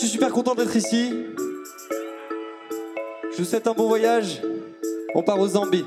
je suis super content d'être ici. Je vous souhaite un bon voyage. On part aux Zambie.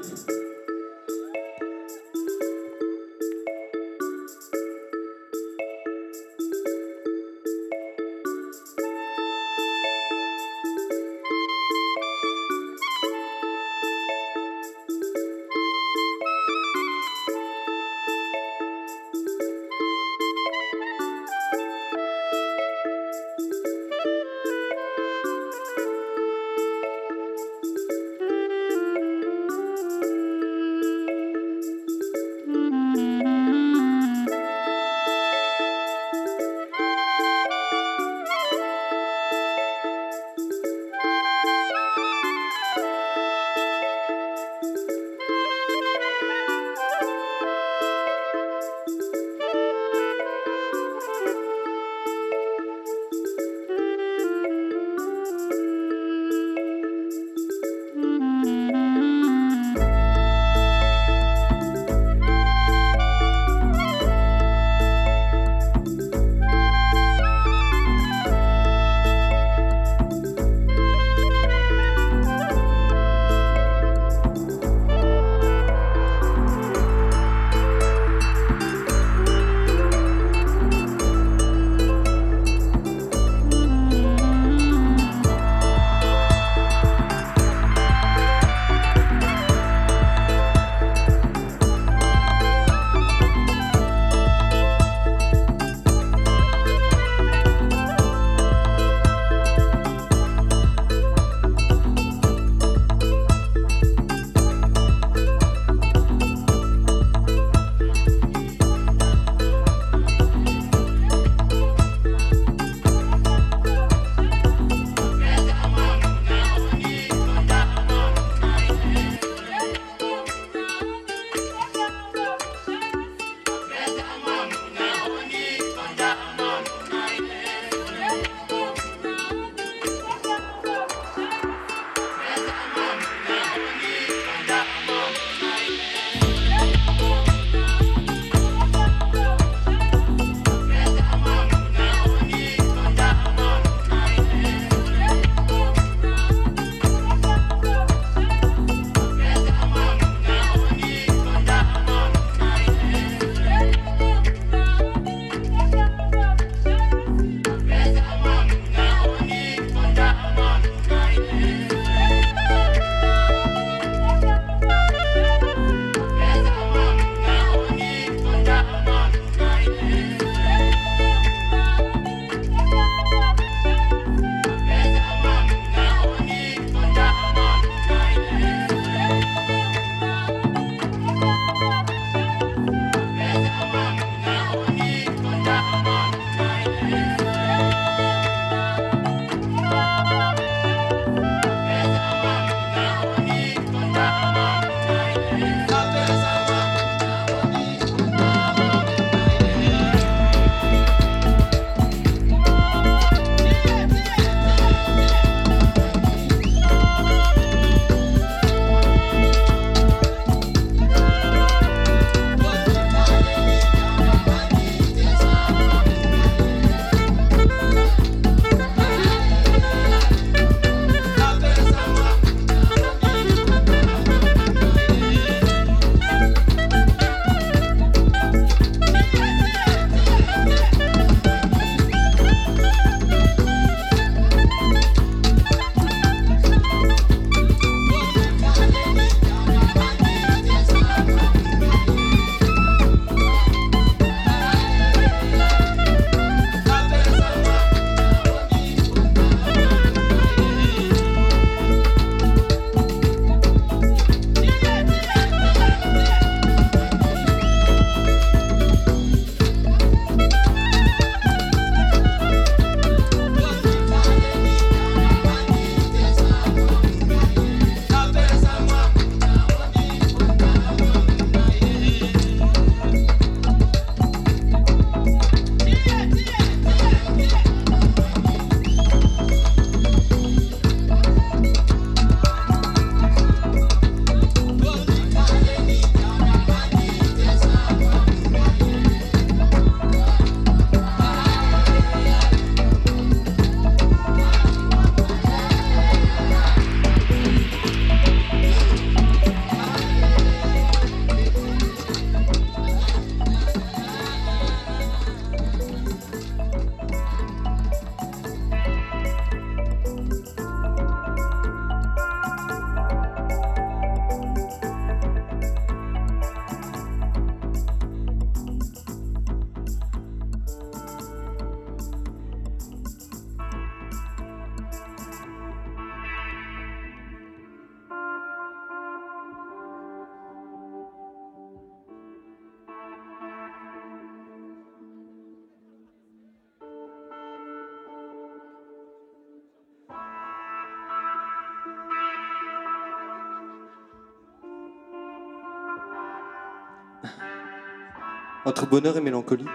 Entre bonheur et mélancolie,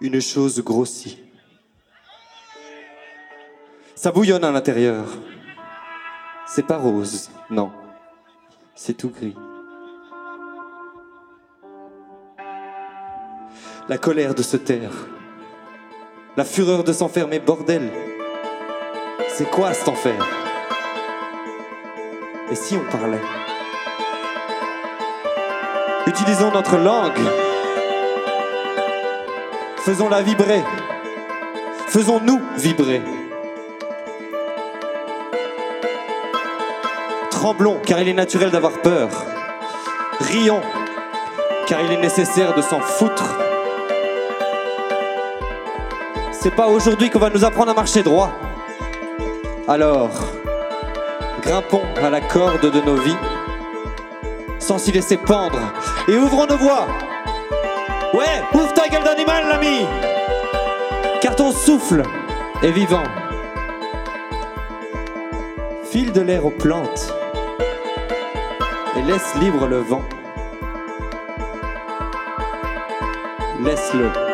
une chose grossit. Ça bouillonne à l'intérieur. C'est pas rose, non. C'est tout gris. La colère de se taire. La fureur de s'enfermer, bordel. C'est quoi cet enfer? Et si on parlait? Utilisons notre langue. Faisons-la vibrer. Faisons-nous vibrer. Tremblons, car il est naturel d'avoir peur. Rions, car il est nécessaire de s'en foutre. C'est pas aujourd'hui qu'on va nous apprendre à marcher droit. Alors, grimpons à la corde de nos vies, sans s'y laisser pendre, et ouvrons nos voix. Ouais, ouvre ta gueule d'animal, l'ami Car ton souffle est vivant. File de l'air aux plantes et laisse libre le vent. Laisse-le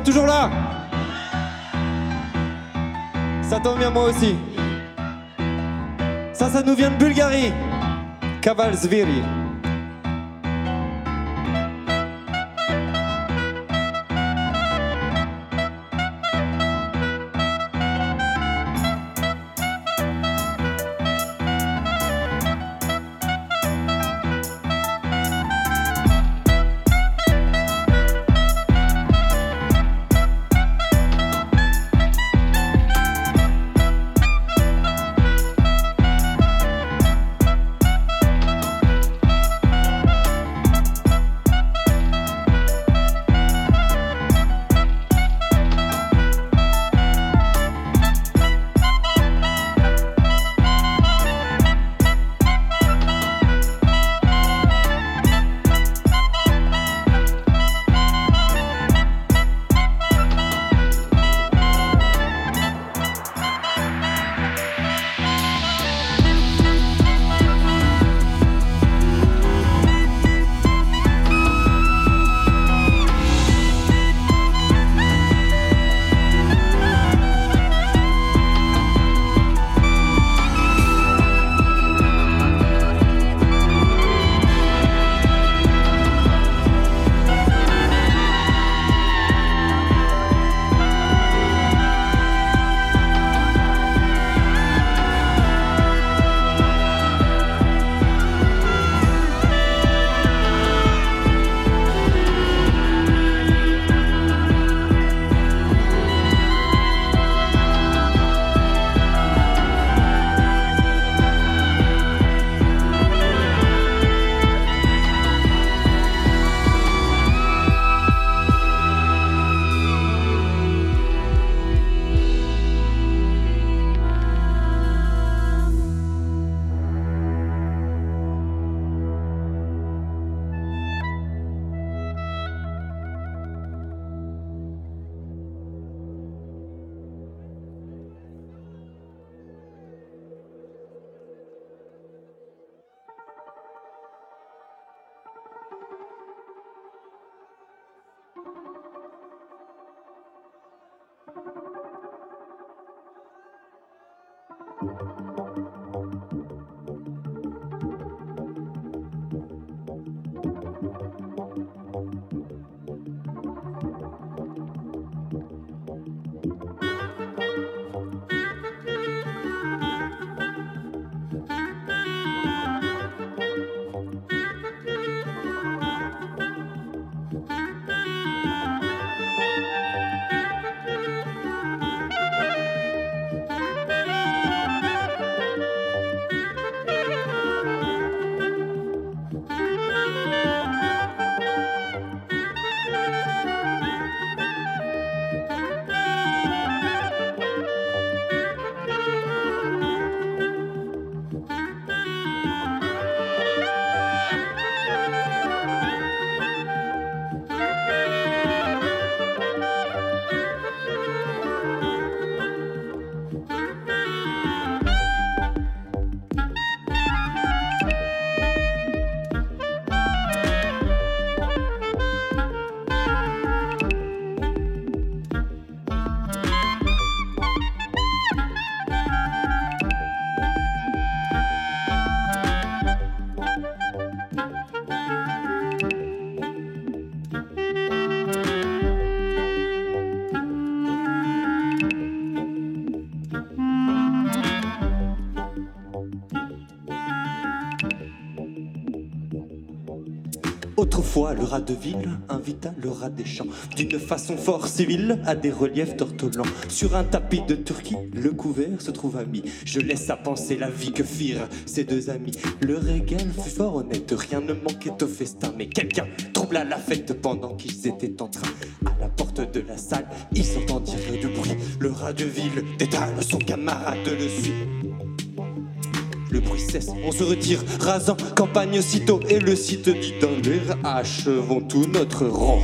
toujours là Ça tombe bien moi aussi. Ça, ça nous vient de Bulgarie. Kavalsviri. Autrefois, le rat de ville invita le rat des champs d'une façon fort civile à des reliefs d'ortolans. Sur un tapis de Turquie, le couvert se trouva mis. Je laisse à penser la vie que firent ces deux amis. Le régal fut fort honnête, rien ne manquait au festin. Mais quelqu'un troubla la fête pendant qu'ils étaient en train. À la porte de la salle, ils s'entendirent du bruit. Le rat de ville détale son camarade le suit. On se retire, rasant campagne aussitôt, et le site dit d'un l'air, achevons tout notre rang.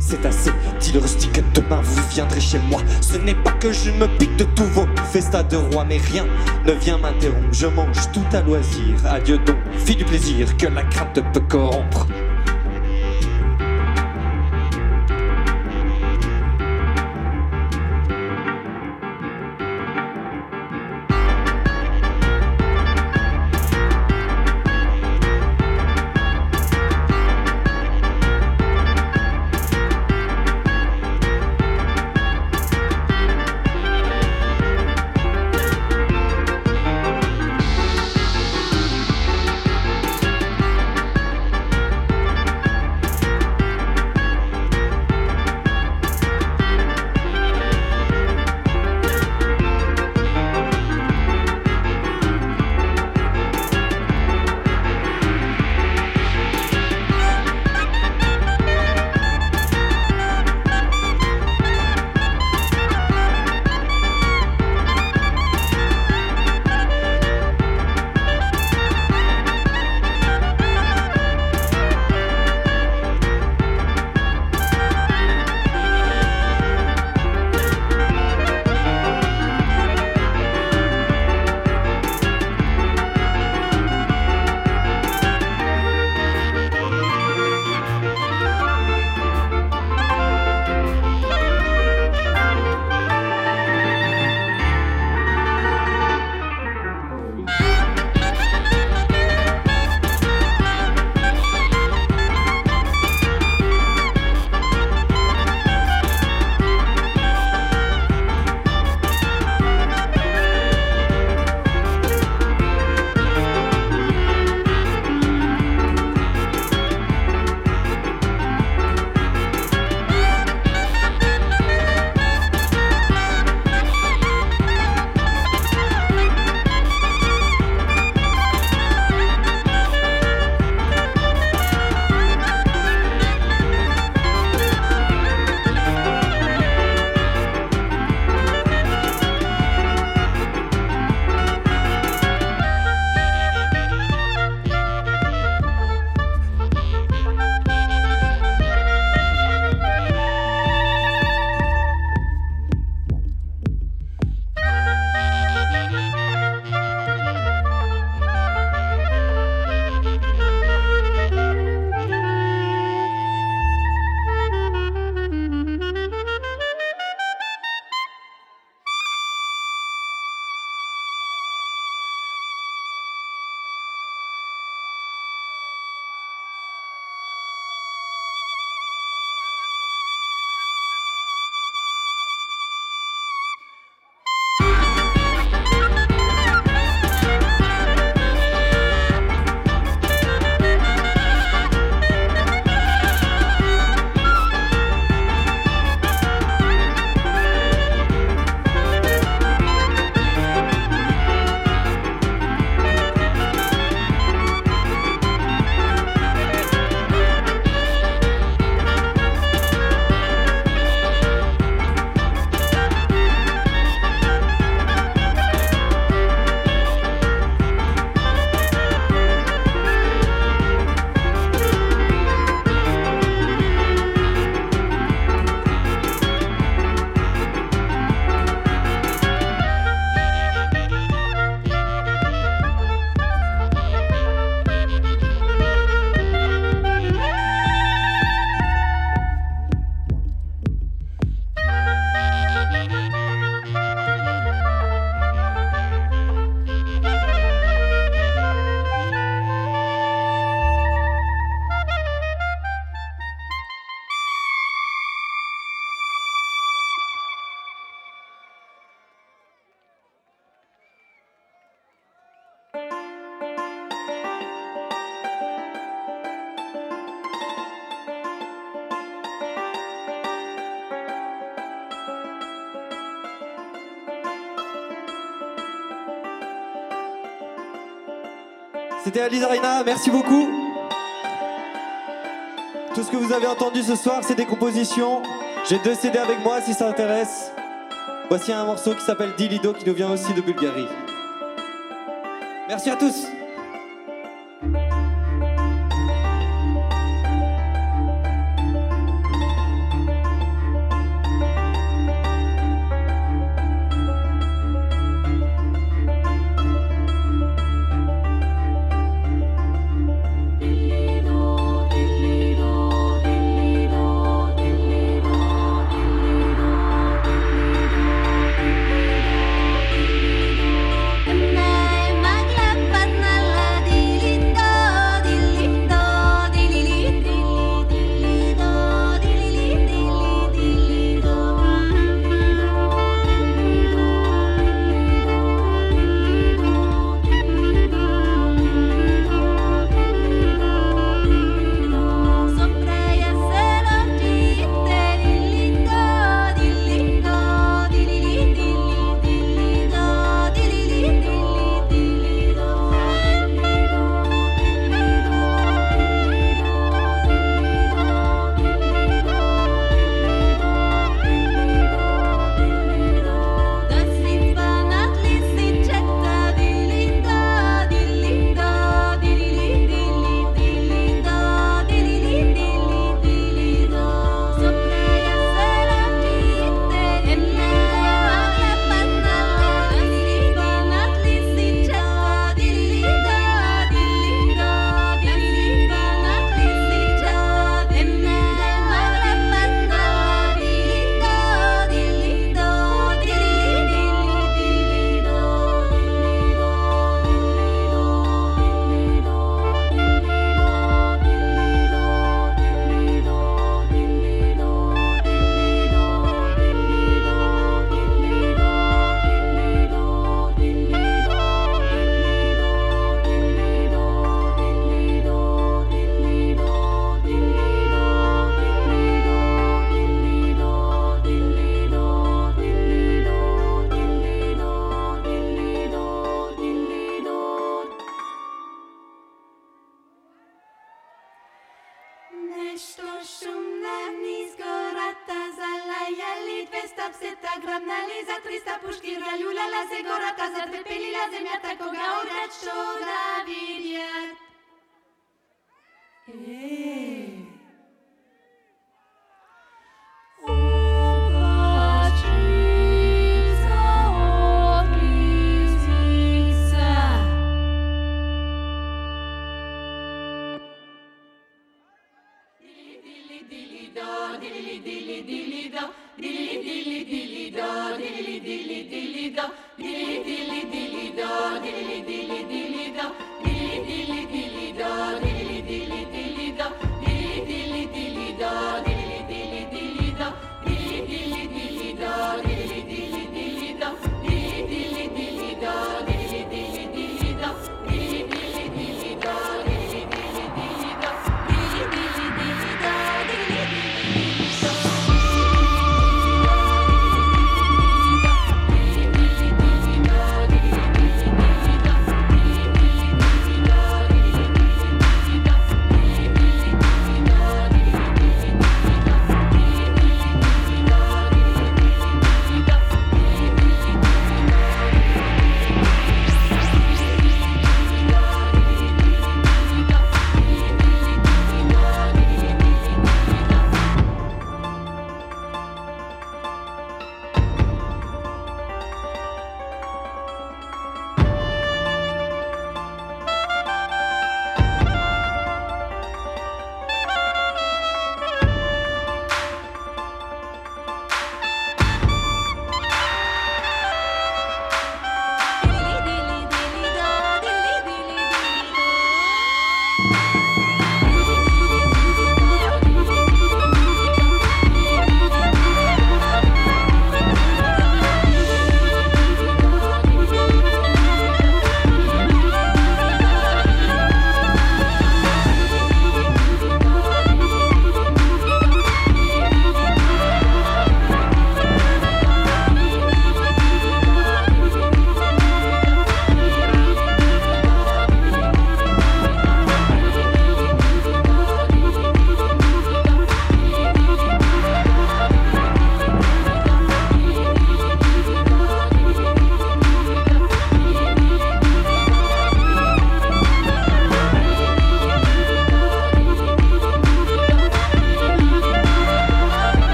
C'est assez, dit le rustique, demain vous viendrez chez moi. Ce n'est pas que je me pique de tous vos festins de roi, mais rien ne vient m'interrompre. Je mange tout à loisir. Adieu donc, fille du plaisir, que la crainte peut corrompre. C'était merci beaucoup. Tout ce que vous avez entendu ce soir, c'est des compositions. J'ai deux CD avec moi si ça intéresse. Voici un morceau qui s'appelle Dilido qui nous vient aussi de Bulgarie. Merci à tous.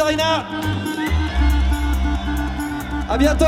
Arena. À bientôt.